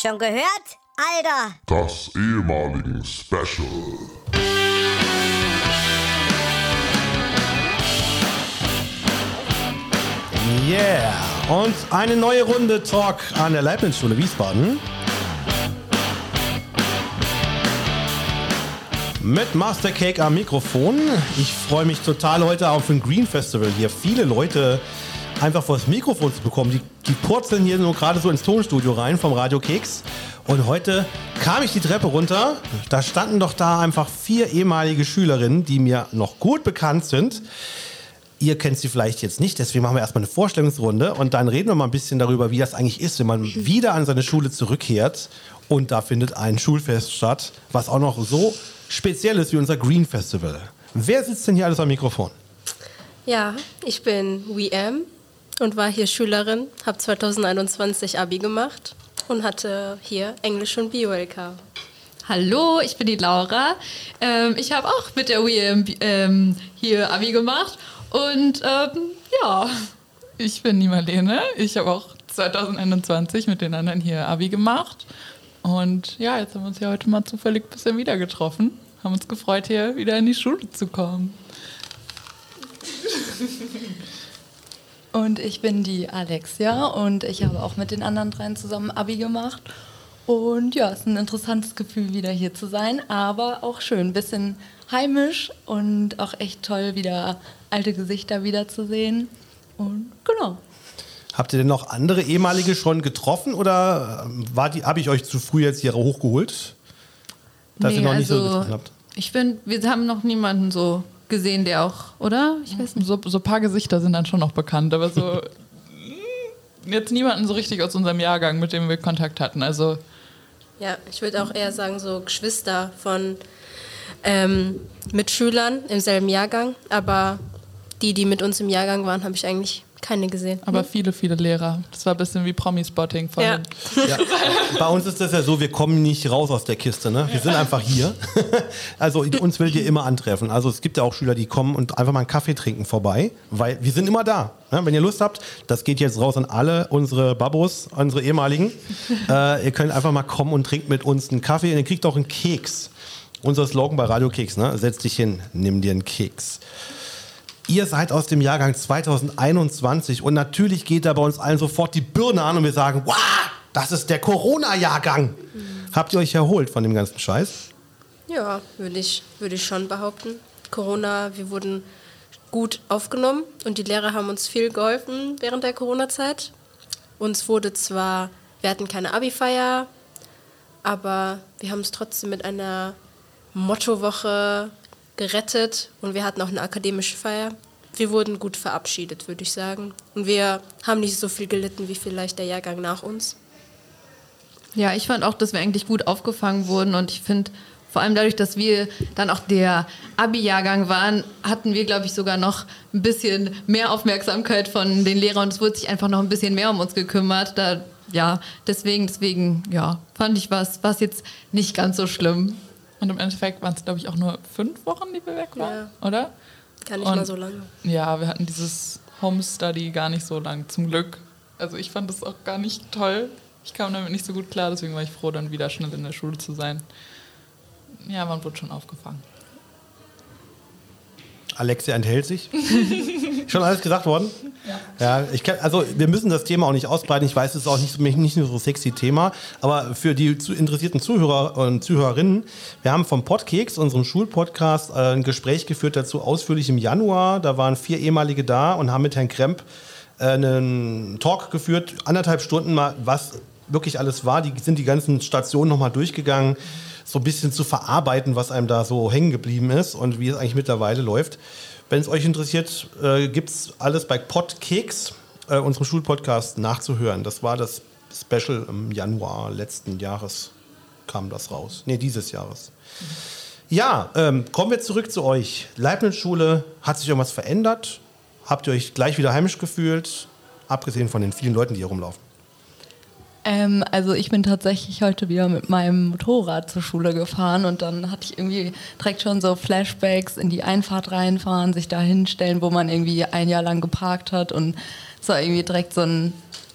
Schon gehört? Alter! Das ehemaligen Special. Yeah! Und eine neue Runde Talk an der Leibniz-Schule Wiesbaden. Mit Master Cake am Mikrofon. Ich freue mich total heute auf ein Green Festival hier. Viele Leute einfach vor das Mikrofon zu bekommen. Die, die purzeln hier nur gerade so ins Tonstudio rein vom Radio Keks. Und heute kam ich die Treppe runter. Da standen doch da einfach vier ehemalige Schülerinnen, die mir noch gut bekannt sind. Ihr kennt sie vielleicht jetzt nicht, deswegen machen wir erstmal eine Vorstellungsrunde und dann reden wir mal ein bisschen darüber, wie das eigentlich ist, wenn man wieder an seine Schule zurückkehrt und da findet ein Schulfest statt, was auch noch so speziell ist wie unser Green Festival. Wer sitzt denn hier alles am Mikrofon? Ja, ich bin WM und war hier Schülerin, habe 2021 Abi gemacht und hatte hier Englisch und Bio-LK. Hallo, ich bin die Laura. Ähm, ich habe auch mit der WM ähm, hier Abi gemacht und ähm, ja. Ich bin die Marlene. Ich habe auch 2021 mit den anderen hier Abi gemacht. Und ja, jetzt haben wir uns ja heute mal zufällig ein bisschen wieder getroffen. Haben uns gefreut, hier wieder in die Schule zu kommen. Und ich bin die Alexia und ich habe auch mit den anderen dreien zusammen Abi gemacht. Und ja, es ist ein interessantes Gefühl, wieder hier zu sein, aber auch schön, ein bisschen heimisch und auch echt toll, wieder alte Gesichter wiederzusehen. Und genau. Habt ihr denn noch andere ehemalige schon getroffen oder habe ich euch zu früh jetzt hier hochgeholt? Dass nee, ihr noch nicht also, so getroffen habt? Ich finde, wir haben noch niemanden so gesehen, der auch, oder? Ich weiß nicht. So, so ein paar Gesichter sind dann schon noch bekannt, aber so jetzt niemanden so richtig aus unserem Jahrgang, mit dem wir Kontakt hatten. Also ja, ich würde auch eher sagen, so Geschwister von ähm, Mitschülern im selben Jahrgang, aber die, die mit uns im Jahrgang waren, habe ich eigentlich keine gesehen. Aber viele, viele Lehrer. Das war ein bisschen wie Promi-Spotting. Ja. ja. Bei uns ist das ja so, wir kommen nicht raus aus der Kiste. Ne? Wir sind einfach hier. Also uns will ihr immer antreffen. Also es gibt ja auch Schüler, die kommen und einfach mal einen Kaffee trinken vorbei, weil wir sind immer da. Ne? Wenn ihr Lust habt, das geht jetzt raus an alle unsere Babos, unsere ehemaligen. Äh, ihr könnt einfach mal kommen und trinkt mit uns einen Kaffee und ihr kriegt auch einen Keks. Unser Slogan bei Radio Keks, ne? Setz dich hin, nimm dir einen Keks. Ihr seid aus dem Jahrgang 2021 und natürlich geht da bei uns allen sofort die Birne an und wir sagen, wow, das ist der Corona-Jahrgang. Mhm. Habt ihr euch erholt von dem ganzen Scheiß? Ja, würde ich, würd ich schon behaupten. Corona, wir wurden gut aufgenommen und die Lehrer haben uns viel geholfen während der Corona-Zeit. Uns wurde zwar, wir hatten keine Abi-Feier, aber wir haben es trotzdem mit einer Mottowoche gerettet und wir hatten auch eine akademische Feier. Wir wurden gut verabschiedet, würde ich sagen. Und wir haben nicht so viel gelitten wie vielleicht der Jahrgang nach uns. Ja, ich fand auch, dass wir eigentlich gut aufgefangen wurden und ich finde, vor allem dadurch, dass wir dann auch der Abi-Jahrgang waren, hatten wir, glaube ich, sogar noch ein bisschen mehr Aufmerksamkeit von den Lehrern und es wurde sich einfach noch ein bisschen mehr um uns gekümmert. Da, ja, deswegen, deswegen, ja, fand ich was, was jetzt nicht ganz so schlimm. Und im Endeffekt waren es, glaube ich, auch nur fünf Wochen, die wir weg waren, ja. oder? Gar nicht und, mal so lange. Ja, wir hatten dieses Homestudy gar nicht so lang, zum Glück. Also ich fand das auch gar nicht toll. Ich kam damit nicht so gut klar, deswegen war ich froh, dann wieder schnell in der Schule zu sein. Ja, man wurde schon aufgefangen. Alexia enthält sich. Schon alles gesagt worden? Ja. ja ich kann, also wir müssen das Thema auch nicht ausbreiten. Ich weiß, es ist auch nicht, nicht so sexy Thema, aber für die zu interessierten Zuhörer und Zuhörerinnen, wir haben vom Podkeks, unserem Schulpodcast, äh, ein Gespräch geführt dazu ausführlich im Januar. Da waren vier ehemalige da und haben mit Herrn Kremp äh, einen Talk geführt, anderthalb Stunden mal, was wirklich alles war. Die sind die ganzen Stationen nochmal durchgegangen so ein bisschen zu verarbeiten, was einem da so hängen geblieben ist und wie es eigentlich mittlerweile läuft. Wenn es euch interessiert, äh, gibt es alles bei Podkeks, äh, unserem Schulpodcast, nachzuhören. Das war das Special im Januar letzten Jahres kam das raus. Nee, dieses Jahres. Ja, ähm, kommen wir zurück zu euch. Leibniz-Schule, hat sich irgendwas verändert? Habt ihr euch gleich wieder heimisch gefühlt? Abgesehen von den vielen Leuten, die hier rumlaufen. Ähm, also ich bin tatsächlich heute wieder mit meinem Motorrad zur Schule gefahren und dann hatte ich irgendwie direkt schon so Flashbacks in die Einfahrt reinfahren, sich da hinstellen, wo man irgendwie ein Jahr lang geparkt hat und es war irgendwie direkt so ein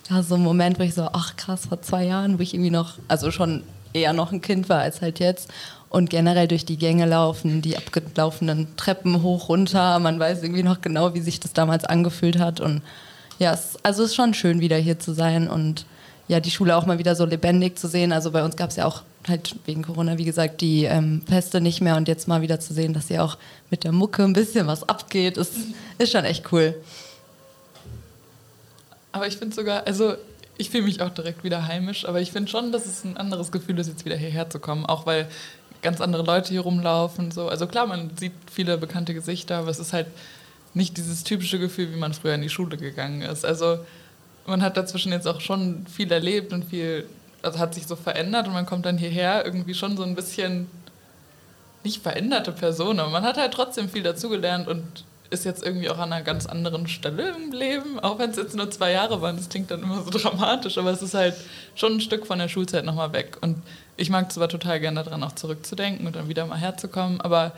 ja, so ein Moment, wo ich so, ach krass, vor zwei Jahren, wo ich irgendwie noch, also schon eher noch ein Kind war als halt jetzt. Und generell durch die Gänge laufen, die abgelaufenen Treppen hoch, runter. Man weiß irgendwie noch genau, wie sich das damals angefühlt hat. Und ja, es, also es ist schon schön, wieder hier zu sein und ja, die Schule auch mal wieder so lebendig zu sehen. Also bei uns gab es ja auch halt wegen Corona, wie gesagt, die ähm, Feste nicht mehr und jetzt mal wieder zu sehen, dass hier auch mit der Mucke ein bisschen was abgeht, ist, ist schon echt cool. Aber ich finde sogar, also ich fühle mich auch direkt wieder heimisch, aber ich finde schon, dass es ein anderes Gefühl ist, jetzt wieder hierher zu kommen. Auch weil ganz andere Leute hier rumlaufen. So. Also klar, man sieht viele bekannte Gesichter, aber es ist halt nicht dieses typische Gefühl, wie man früher in die Schule gegangen ist. Also man hat dazwischen jetzt auch schon viel erlebt und viel, also hat sich so verändert und man kommt dann hierher irgendwie schon so ein bisschen nicht veränderte Person, aber man hat halt trotzdem viel dazugelernt und ist jetzt irgendwie auch an einer ganz anderen Stelle im Leben, auch wenn es jetzt nur zwei Jahre waren. Das klingt dann immer so dramatisch, aber es ist halt schon ein Stück von der Schulzeit nochmal weg. Und ich mag zwar total gerne daran, auch zurückzudenken und dann wieder mal herzukommen, aber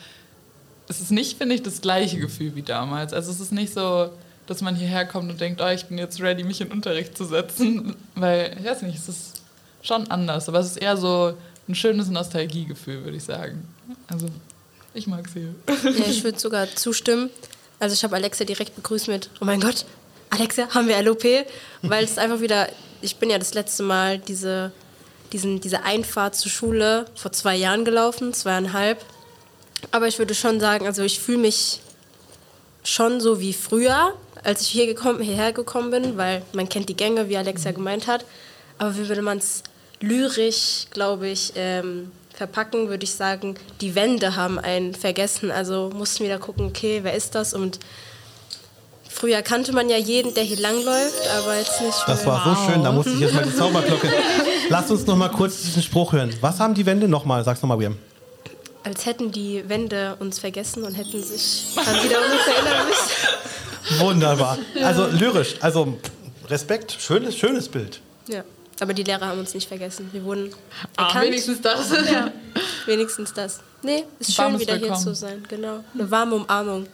es ist nicht, finde ich, das gleiche Gefühl wie damals. Also es ist nicht so, dass man hierher kommt und denkt, oh, ich bin jetzt ready, mich in Unterricht zu setzen, weil, ich weiß nicht, es ist schon anders, aber es ist eher so ein schönes Nostalgiegefühl, würde ich sagen. Also ich mag sie. Ja, ich würde sogar zustimmen. Also ich habe Alexa direkt begrüßt mit, oh mein Gott, Alexa, haben wir LOP? Weil es einfach wieder, ich bin ja das letzte Mal diese, diesen, diese Einfahrt zur Schule vor zwei Jahren gelaufen, zweieinhalb. Aber ich würde schon sagen, also ich fühle mich schon so wie früher, als ich hier gekommen, hierher gekommen bin, weil man kennt die Gänge, wie Alexa gemeint hat. Aber wie würde man es lyrisch, glaube ich, ähm, verpacken, würde ich sagen, die Wände haben einen vergessen. Also mussten wir da gucken, okay, wer ist das? Und früher kannte man ja jeden, der hier langläuft, aber jetzt nicht Das war so schön, da musste ich jetzt mal die Zauberglocke. Lass uns noch mal kurz diesen Spruch hören. Was haben die Wände nochmal? Sag's nochmal, William. Als hätten die Wände uns vergessen und hätten sich dann wieder an uns erinnern müssen. Wunderbar. Also lyrisch, also Respekt, schönes, schönes Bild. Ja. Aber die Lehrer haben uns nicht vergessen. Wir wurden Ah, erkannt. wenigstens das. Ja, wenigstens das. Nee, ist schön, Warmes wieder hier Willkommen. zu sein. Genau. Eine warme Umarmung.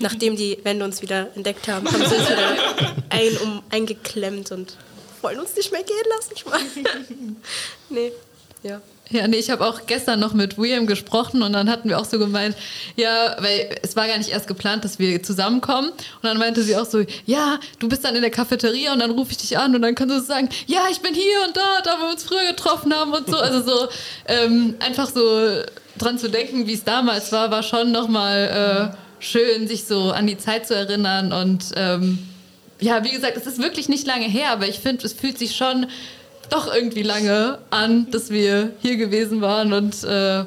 Nachdem die Wände uns wieder entdeckt haben, haben sie uns wieder ein, um, eingeklemmt und wollen uns nicht mehr gehen lassen. Ich meine. Nee, ja. Ja, nee, ich habe auch gestern noch mit William gesprochen und dann hatten wir auch so gemeint, ja, weil es war gar nicht erst geplant, dass wir zusammenkommen. Und dann meinte sie auch so, ja, du bist dann in der Cafeteria und dann rufe ich dich an und dann kannst du sagen, ja, ich bin hier und da, da wir uns früher getroffen haben und so. Also so ähm, einfach so dran zu denken, wie es damals war, war schon nochmal äh, schön, sich so an die Zeit zu erinnern und ähm, ja, wie gesagt, es ist wirklich nicht lange her, aber ich finde, es fühlt sich schon doch irgendwie lange an, dass wir hier gewesen waren und äh,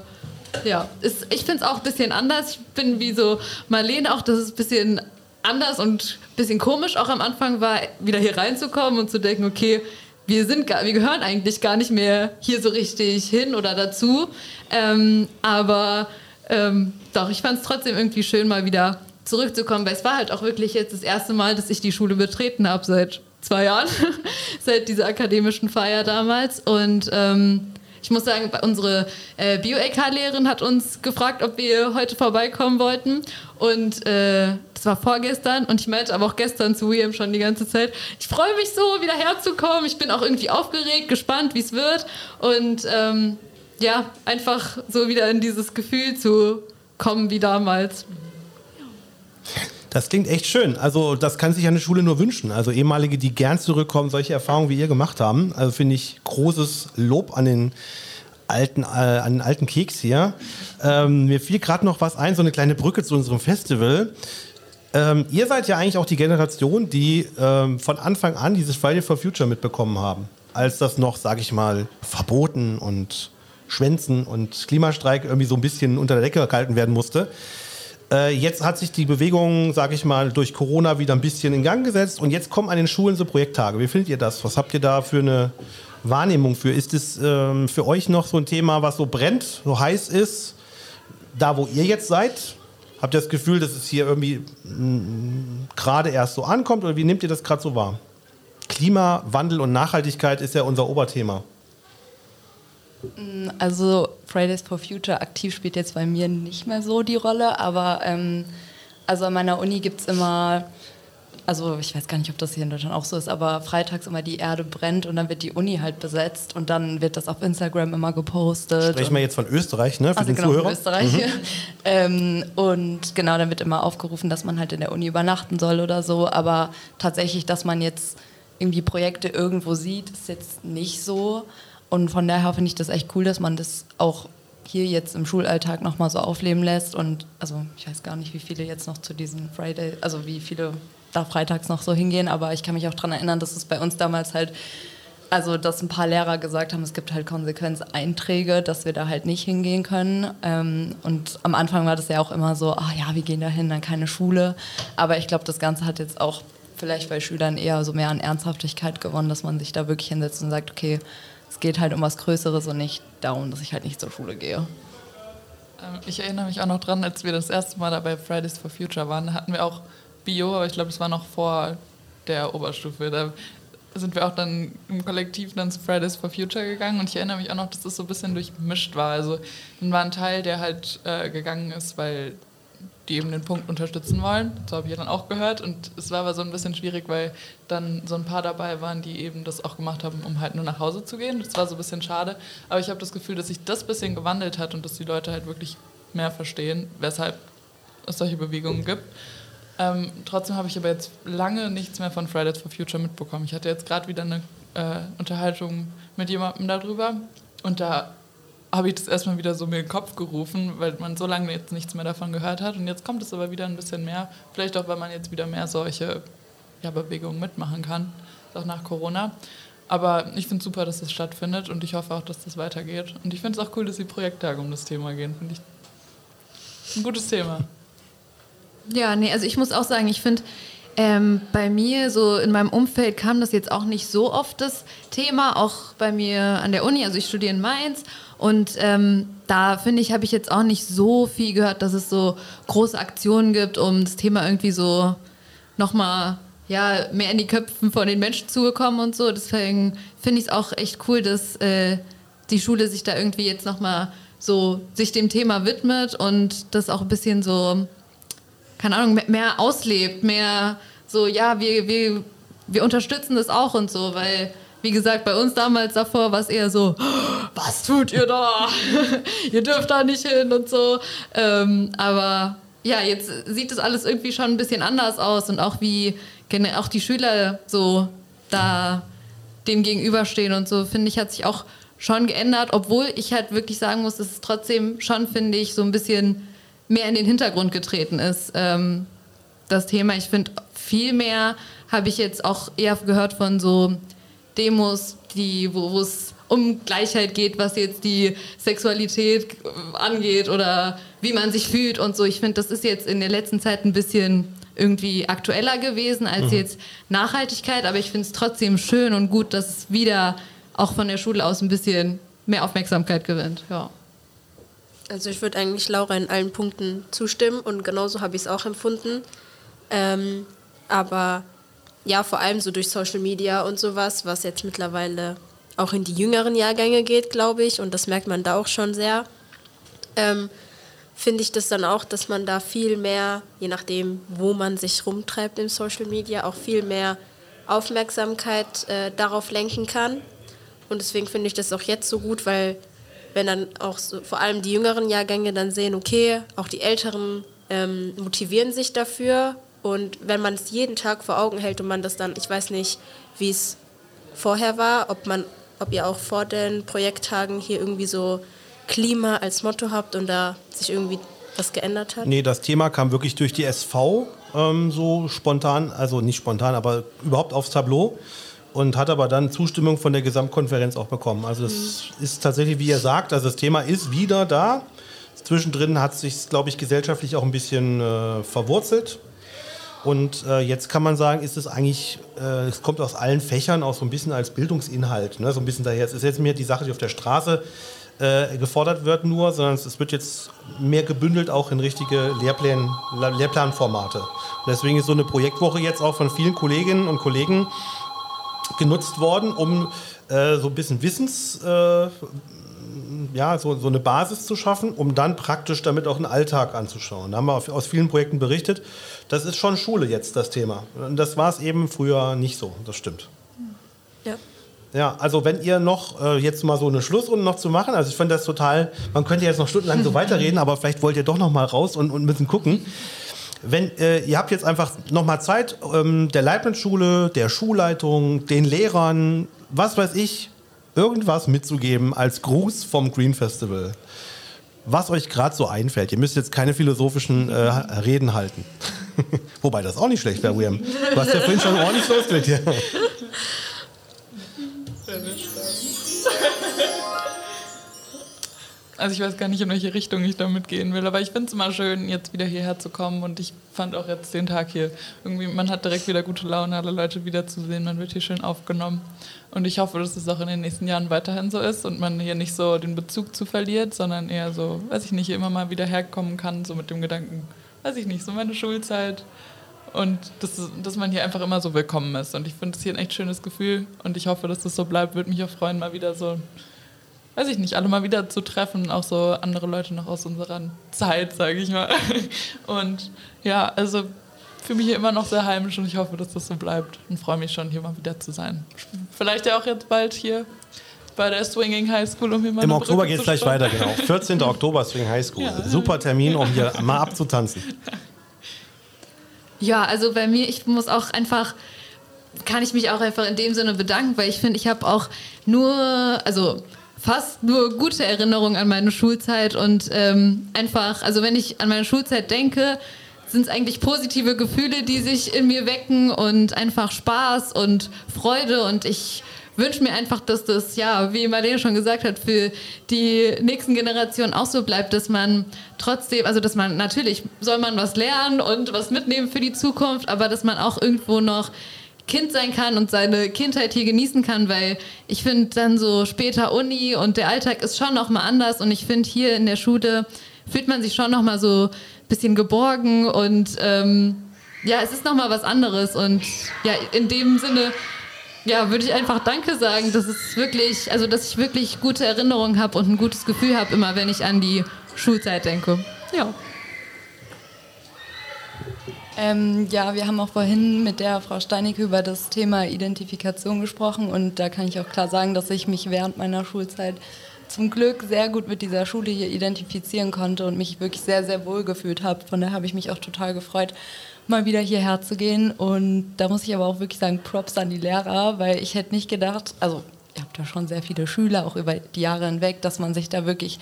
ja, ist, ich finde es auch ein bisschen anders. Ich bin wie so Marlene auch, dass es ein bisschen anders und ein bisschen komisch auch am Anfang war, wieder hier reinzukommen und zu denken, okay, wir, sind gar, wir gehören eigentlich gar nicht mehr hier so richtig hin oder dazu. Ähm, aber ähm, doch, ich fand es trotzdem irgendwie schön, mal wieder zurückzukommen, weil es war halt auch wirklich jetzt das erste Mal, dass ich die Schule betreten habe seit zwei Jahren, seit dieser akademischen Feier damals. Und ähm, ich muss sagen, unsere äh, Bio-LK-Lehrerin hat uns gefragt, ob wir heute vorbeikommen wollten. Und äh, das war vorgestern. Und ich meinte aber auch gestern zu William schon die ganze Zeit, ich freue mich so, wieder herzukommen. Ich bin auch irgendwie aufgeregt, gespannt, wie es wird. Und ähm, ja, einfach so wieder in dieses Gefühl zu kommen wie damals. Das klingt echt schön. Also das kann sich eine Schule nur wünschen. Also ehemalige, die gern zurückkommen, solche Erfahrungen wie ihr gemacht haben. Also finde ich großes Lob an den alten, äh, an den alten Keks hier. Ähm, mir fiel gerade noch was ein, so eine kleine Brücke zu unserem Festival. Ähm, ihr seid ja eigentlich auch die Generation, die ähm, von Anfang an dieses Friday for Future mitbekommen haben. Als das noch, sag ich mal, verboten und Schwänzen und Klimastreik irgendwie so ein bisschen unter der Decke gehalten werden musste. Äh, jetzt hat sich die Bewegung, sage ich mal, durch Corona wieder ein bisschen in Gang gesetzt und jetzt kommen an den Schulen so Projekttage. Wie findet ihr das? Was habt ihr da für eine Wahrnehmung für? Ist es ähm, für euch noch so ein Thema, was so brennt, so heiß ist, da wo ihr jetzt seid? Habt ihr das Gefühl, dass es hier irgendwie mm, gerade erst so ankommt oder wie nehmt ihr das gerade so wahr? Klimawandel und Nachhaltigkeit ist ja unser Oberthema. Also Fridays for Future aktiv spielt jetzt bei mir nicht mehr so die Rolle, aber ähm, also an meiner Uni gibt es immer, also ich weiß gar nicht, ob das hier in Deutschland auch so ist, aber freitags immer die Erde brennt und dann wird die Uni halt besetzt und dann wird das auf Instagram immer gepostet. Sprechen wir jetzt von Österreich, ne? Für also den genau, Zuhörer. Österreich. ähm, und genau, dann wird immer aufgerufen, dass man halt in der Uni übernachten soll oder so. Aber tatsächlich, dass man jetzt irgendwie Projekte irgendwo sieht, ist jetzt nicht so. Und von daher finde ich das echt cool, dass man das auch hier jetzt im Schulalltag nochmal so aufleben lässt. Und also ich weiß gar nicht, wie viele jetzt noch zu diesen Friday, also wie viele da freitags noch so hingehen, aber ich kann mich auch daran erinnern, dass es bei uns damals halt also dass ein paar Lehrer gesagt haben, es gibt halt Konsequenzeinträge, dass wir da halt nicht hingehen können. Ähm, und am Anfang war das ja auch immer so, ah ja, wir gehen da hin, dann keine Schule. Aber ich glaube, das Ganze hat jetzt auch vielleicht bei Schülern eher so mehr an Ernsthaftigkeit gewonnen, dass man sich da wirklich hinsetzt und sagt, okay, es geht halt um was Größeres und nicht darum, dass ich halt nicht zur Schule gehe. Ähm, ich erinnere mich auch noch dran, als wir das erste Mal da bei Fridays for Future waren, da hatten wir auch Bio, aber ich glaube, das war noch vor der Oberstufe. Da sind wir auch dann im Kollektiv dann zu Fridays for Future gegangen und ich erinnere mich auch noch, dass das so ein bisschen durchmischt war. Also dann war ein Teil, der halt äh, gegangen ist, weil die eben den Punkt unterstützen wollen. So habe ich dann auch gehört. Und es war aber so ein bisschen schwierig, weil dann so ein paar dabei waren, die eben das auch gemacht haben, um halt nur nach Hause zu gehen. Das war so ein bisschen schade. Aber ich habe das Gefühl, dass sich das ein bisschen gewandelt hat und dass die Leute halt wirklich mehr verstehen, weshalb es solche Bewegungen gibt. Ähm, trotzdem habe ich aber jetzt lange nichts mehr von Fridays for Future mitbekommen. Ich hatte jetzt gerade wieder eine äh, Unterhaltung mit jemandem darüber und da habe ich das erstmal wieder so mir in den Kopf gerufen, weil man so lange jetzt nichts mehr davon gehört hat. Und jetzt kommt es aber wieder ein bisschen mehr. Vielleicht auch, weil man jetzt wieder mehr solche ja, Bewegungen mitmachen kann, auch nach Corona. Aber ich finde es super, dass das stattfindet und ich hoffe auch, dass das weitergeht. Und ich finde es auch cool, dass die Projekttage um das Thema gehen. Finde ich ein gutes Thema. Ja, nee, also ich muss auch sagen, ich finde, ähm, bei mir, so in meinem Umfeld, kam das jetzt auch nicht so oft das Thema, auch bei mir an der Uni. Also ich studiere in Mainz und ähm, da finde ich, habe ich jetzt auch nicht so viel gehört, dass es so große Aktionen gibt, um das Thema irgendwie so nochmal ja, mehr in die Köpfen von den Menschen zu bekommen und so. Deswegen finde ich es auch echt cool, dass äh, die Schule sich da irgendwie jetzt nochmal so sich dem Thema widmet und das auch ein bisschen so keine Ahnung, mehr auslebt, mehr so, ja, wir, wir, wir unterstützen das auch und so, weil, wie gesagt, bei uns damals davor war es eher so, was tut ihr da? ihr dürft da nicht hin und so. Ähm, aber ja, jetzt sieht das alles irgendwie schon ein bisschen anders aus und auch wie auch die Schüler so da dem gegenüberstehen und so, finde ich, hat sich auch schon geändert, obwohl ich halt wirklich sagen muss, dass es trotzdem schon, finde ich, so ein bisschen mehr in den Hintergrund getreten ist. Ähm, das Thema, ich finde, viel mehr habe ich jetzt auch eher gehört von so Demos, die, wo es um Gleichheit geht, was jetzt die Sexualität angeht oder wie man sich fühlt und so. Ich finde, das ist jetzt in der letzten Zeit ein bisschen irgendwie aktueller gewesen als mhm. jetzt Nachhaltigkeit, aber ich finde es trotzdem schön und gut, dass es wieder auch von der Schule aus ein bisschen mehr Aufmerksamkeit gewinnt. Ja. Also ich würde eigentlich Laura in allen Punkten zustimmen und genauso habe ich es auch empfunden. Ähm, aber ja, vor allem so durch Social Media und sowas, was jetzt mittlerweile auch in die jüngeren Jahrgänge geht, glaube ich, und das merkt man da auch schon sehr, ähm, finde ich das dann auch, dass man da viel mehr, je nachdem, wo man sich rumtreibt im Social Media, auch viel mehr Aufmerksamkeit äh, darauf lenken kann. Und deswegen finde ich das auch jetzt so gut, weil wenn dann auch so, vor allem die jüngeren Jahrgänge dann sehen, okay, auch die Älteren ähm, motivieren sich dafür und wenn man es jeden Tag vor Augen hält und man das dann, ich weiß nicht, wie es vorher war, ob man, ob ihr auch vor den Projekttagen hier irgendwie so Klima als Motto habt und da sich irgendwie was geändert hat? Nee, das Thema kam wirklich durch die SV ähm, so spontan, also nicht spontan, aber überhaupt aufs Tableau und hat aber dann Zustimmung von der Gesamtkonferenz auch bekommen. Also es mhm. ist tatsächlich, wie ihr sagt, also das Thema ist wieder da. Zwischendrin hat sich, glaube ich, gesellschaftlich auch ein bisschen äh, verwurzelt. Und äh, jetzt kann man sagen, ist es eigentlich, äh, es kommt aus allen Fächern auch so ein bisschen als Bildungsinhalt. Ne? So ein bisschen daher. Es ist jetzt mehr die Sache, die auf der Straße äh, gefordert wird nur, sondern es wird jetzt mehr gebündelt auch in richtige Lehrplan, Lehrplanformate. Und deswegen ist so eine Projektwoche jetzt auch von vielen Kolleginnen und Kollegen genutzt worden, um äh, so ein bisschen Wissens, äh, ja, so, so eine Basis zu schaffen, um dann praktisch damit auch einen Alltag anzuschauen. Da haben wir aus vielen Projekten berichtet. Das ist schon Schule jetzt das Thema. Und das war es eben früher nicht so. Das stimmt. Ja. Ja, also wenn ihr noch äh, jetzt mal so eine Schlussrunde noch zu machen, also ich finde das total, man könnte jetzt noch stundenlang so weiterreden, aber vielleicht wollt ihr doch noch mal raus und, und müssen gucken. Wenn äh, ihr habt jetzt einfach noch mal Zeit, ähm, der Leibniz-Schule, der Schulleitung, den Lehrern, was weiß ich, irgendwas mitzugeben als Gruß vom Green Festival. Was euch gerade so einfällt. Ihr müsst jetzt keine philosophischen äh, Reden halten. Wobei das auch nicht schlecht wäre, William. Du hast ja vorhin schon ordentlich losgelegt hier. Also ich weiß gar nicht, in welche Richtung ich damit gehen will, aber ich finde es immer schön, jetzt wieder hierher zu kommen und ich fand auch jetzt den Tag hier irgendwie, man hat direkt wieder gute Laune, alle Leute wiederzusehen, man wird hier schön aufgenommen. Und ich hoffe, dass es auch in den nächsten Jahren weiterhin so ist und man hier nicht so den Bezug zu verliert, sondern eher so, weiß ich nicht, immer mal wieder herkommen kann, so mit dem Gedanken, weiß ich nicht, so meine Schulzeit und dass, dass man hier einfach immer so willkommen ist. Und ich finde es hier ein echt schönes Gefühl und ich hoffe, dass das so bleibt, würde mich auch freuen, mal wieder so weiß ich nicht, alle mal wieder zu treffen, auch so andere Leute noch aus unserer Zeit, sage ich mal. Und ja, also für mich hier immer noch sehr heimisch und ich hoffe, dass das so bleibt und freue mich schon, hier mal wieder zu sein. Vielleicht ja auch jetzt bald hier bei der Swinging High School, um hier mal Im Oktober geht es gleich weiter, genau. 14. Oktober Swinging High School. Ja. Super Termin, um hier mal abzutanzen. Ja, also bei mir, ich muss auch einfach kann ich mich auch einfach in dem Sinne bedanken, weil ich finde, ich habe auch nur, also fast nur gute Erinnerungen an meine Schulzeit und ähm, einfach, also wenn ich an meine Schulzeit denke, sind es eigentlich positive Gefühle, die sich in mir wecken und einfach Spaß und Freude und ich wünsche mir einfach, dass das, ja, wie Marlene schon gesagt hat, für die nächsten Generationen auch so bleibt, dass man trotzdem, also dass man natürlich soll man was lernen und was mitnehmen für die Zukunft, aber dass man auch irgendwo noch Kind sein kann und seine Kindheit hier genießen kann, weil ich finde dann so später Uni und der Alltag ist schon noch mal anders und ich finde hier in der Schule fühlt man sich schon noch mal so ein bisschen geborgen und ähm, ja, es ist noch mal was anderes und ja, in dem Sinne ja, würde ich einfach Danke sagen, dass es wirklich, also dass ich wirklich gute Erinnerungen habe und ein gutes Gefühl habe, immer wenn ich an die Schulzeit denke. Ja. Ähm, ja, wir haben auch vorhin mit der Frau Steinecke über das Thema Identifikation gesprochen und da kann ich auch klar sagen, dass ich mich während meiner Schulzeit zum Glück sehr gut mit dieser Schule hier identifizieren konnte und mich wirklich sehr, sehr wohl gefühlt habe. Von daher habe ich mich auch total gefreut, mal wieder hierher zu gehen. Und da muss ich aber auch wirklich sagen, Props an die Lehrer, weil ich hätte nicht gedacht, also ihr habt ja schon sehr viele Schüler, auch über die Jahre hinweg, dass man sich da wirklich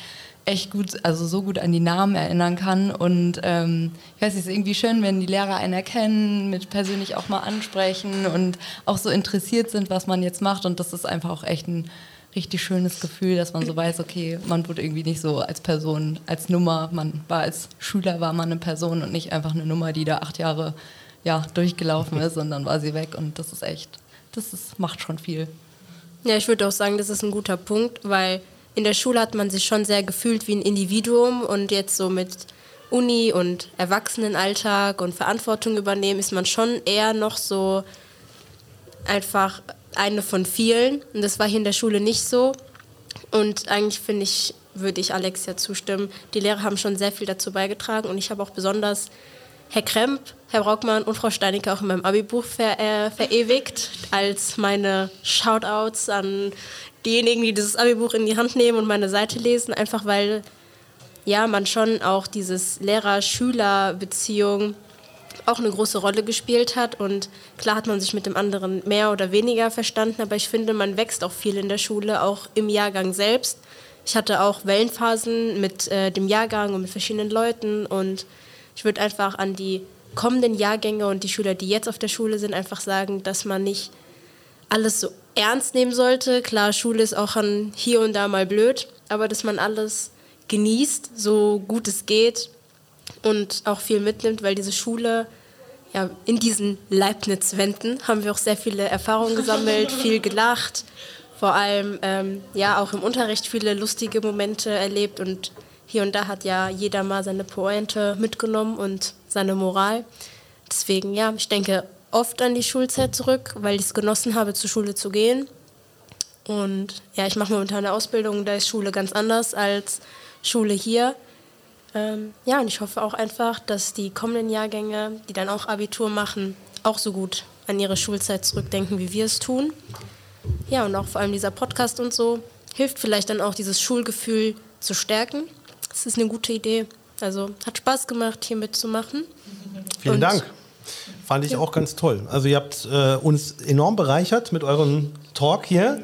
echt gut, also so gut an die Namen erinnern kann. Und ähm, ich weiß, es ist irgendwie schön, wenn die Lehrer einen erkennen, mit persönlich auch mal ansprechen und auch so interessiert sind, was man jetzt macht. Und das ist einfach auch echt ein richtig schönes Gefühl, dass man so weiß, okay, man wurde irgendwie nicht so als Person, als Nummer, man war als Schüler, war man eine Person und nicht einfach eine Nummer, die da acht Jahre ja, durchgelaufen ist und dann war sie weg. Und das ist echt, das ist, macht schon viel. Ja, ich würde auch sagen, das ist ein guter Punkt, weil in der Schule hat man sich schon sehr gefühlt wie ein Individuum und jetzt so mit Uni und Erwachsenenalltag und Verantwortung übernehmen ist man schon eher noch so einfach eine von vielen. Und das war hier in der Schule nicht so. Und eigentlich finde ich, würde ich Alex ja zustimmen, die Lehrer haben schon sehr viel dazu beigetragen. Und ich habe auch besonders Herr Kremp, Herr Brockmann und Frau Steinicke auch in meinem Abibuch ver äh, verewigt als meine Shoutouts an diejenigen, die dieses Abi-Buch in die Hand nehmen und meine Seite lesen, einfach weil ja, man schon auch dieses Lehrer-Schüler-Beziehung auch eine große Rolle gespielt hat. Und klar hat man sich mit dem anderen mehr oder weniger verstanden, aber ich finde, man wächst auch viel in der Schule, auch im Jahrgang selbst. Ich hatte auch Wellenphasen mit äh, dem Jahrgang und mit verschiedenen Leuten und ich würde einfach an die kommenden Jahrgänge und die Schüler, die jetzt auf der Schule sind, einfach sagen, dass man nicht alles so ernst nehmen sollte. Klar, Schule ist auch an hier und da mal blöd, aber dass man alles genießt, so gut es geht und auch viel mitnimmt, weil diese Schule, ja, in diesen Leibniz-Wänden haben wir auch sehr viele Erfahrungen gesammelt, viel gelacht, vor allem ähm, ja auch im Unterricht viele lustige Momente erlebt und hier und da hat ja jeder mal seine Pointe mitgenommen und seine Moral. Deswegen, ja, ich denke, oft an die Schulzeit zurück, weil ich es genossen habe, zur Schule zu gehen. Und ja, ich mache momentan eine Ausbildung, da ist Schule ganz anders als Schule hier. Ähm, ja, und ich hoffe auch einfach, dass die kommenden Jahrgänge, die dann auch Abitur machen, auch so gut an ihre Schulzeit zurückdenken, wie wir es tun. Ja, und auch vor allem dieser Podcast und so hilft vielleicht dann auch dieses Schulgefühl zu stärken. Das ist eine gute Idee. Also hat Spaß gemacht, hier mitzumachen. Vielen Und- Dank. Fand ich auch ganz toll. Also ihr habt äh, uns enorm bereichert mit eurem Talk hier.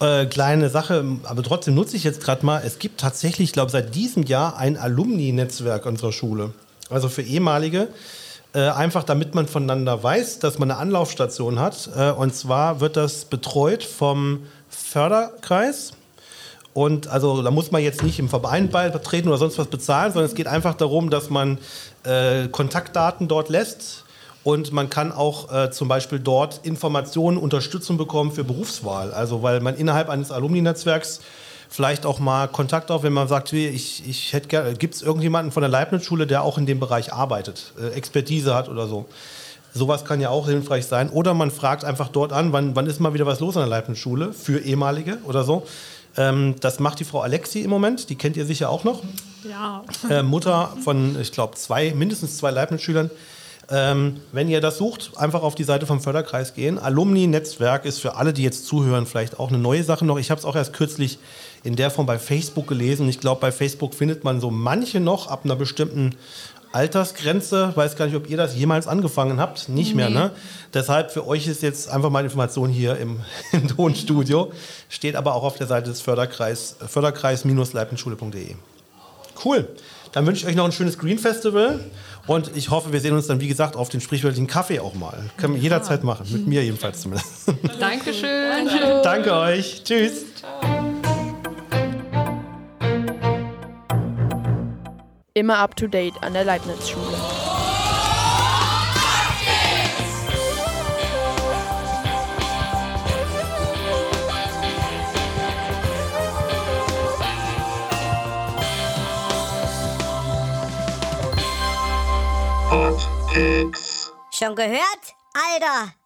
Äh, kleine Sache, aber trotzdem nutze ich jetzt gerade mal. Es gibt tatsächlich, ich glaube, seit diesem Jahr ein Alumni-Netzwerk unserer Schule. Also für ehemalige. Äh, einfach damit man voneinander weiß, dass man eine Anlaufstation hat. Äh, und zwar wird das betreut vom Förderkreis. Und also da muss man jetzt nicht im Verein beitreten oder sonst was bezahlen, sondern es geht einfach darum, dass man äh, Kontaktdaten dort lässt und man kann auch äh, zum Beispiel dort Informationen, Unterstützung bekommen für Berufswahl. Also weil man innerhalb eines Alumni-Netzwerks vielleicht auch mal Kontakt auf, wenn man sagt, wie, ich, ich hätte gerne, gibt es irgendjemanden von der Leibniz-Schule, der auch in dem Bereich arbeitet, äh, Expertise hat oder so. Sowas kann ja auch hilfreich sein. Oder man fragt einfach dort an, wann, wann ist mal wieder was los an der Leibniz-Schule für ehemalige oder so. Ähm, das macht die Frau Alexi im Moment, die kennt ihr sicher auch noch. Ja. Äh, Mutter von, ich glaube, zwei, mindestens zwei Leibniz-Schülern. Ähm, wenn ihr das sucht, einfach auf die Seite vom Förderkreis gehen. Alumni-Netzwerk ist für alle, die jetzt zuhören, vielleicht auch eine neue Sache noch. Ich habe es auch erst kürzlich in der Form bei Facebook gelesen. Ich glaube, bei Facebook findet man so manche noch ab einer bestimmten Altersgrenze. Weiß gar nicht, ob ihr das jemals angefangen habt. Nicht mehr, ne? Deshalb für euch ist jetzt einfach mal Information hier im, im Tonstudio. Steht aber auch auf der Seite des Förderkreis, förderkreis-leibnizschule.de. Cool. Dann wünsche ich euch noch ein schönes Green Festival und ich hoffe, wir sehen uns dann, wie gesagt, auf den sprichwörtlichen Kaffee auch mal. Können wir jederzeit machen. Mit mir jedenfalls zumindest. Dankeschön. Danke euch. Tschüss. Immer up to date an der Leibniz-Schule. Schon gehört? Alter!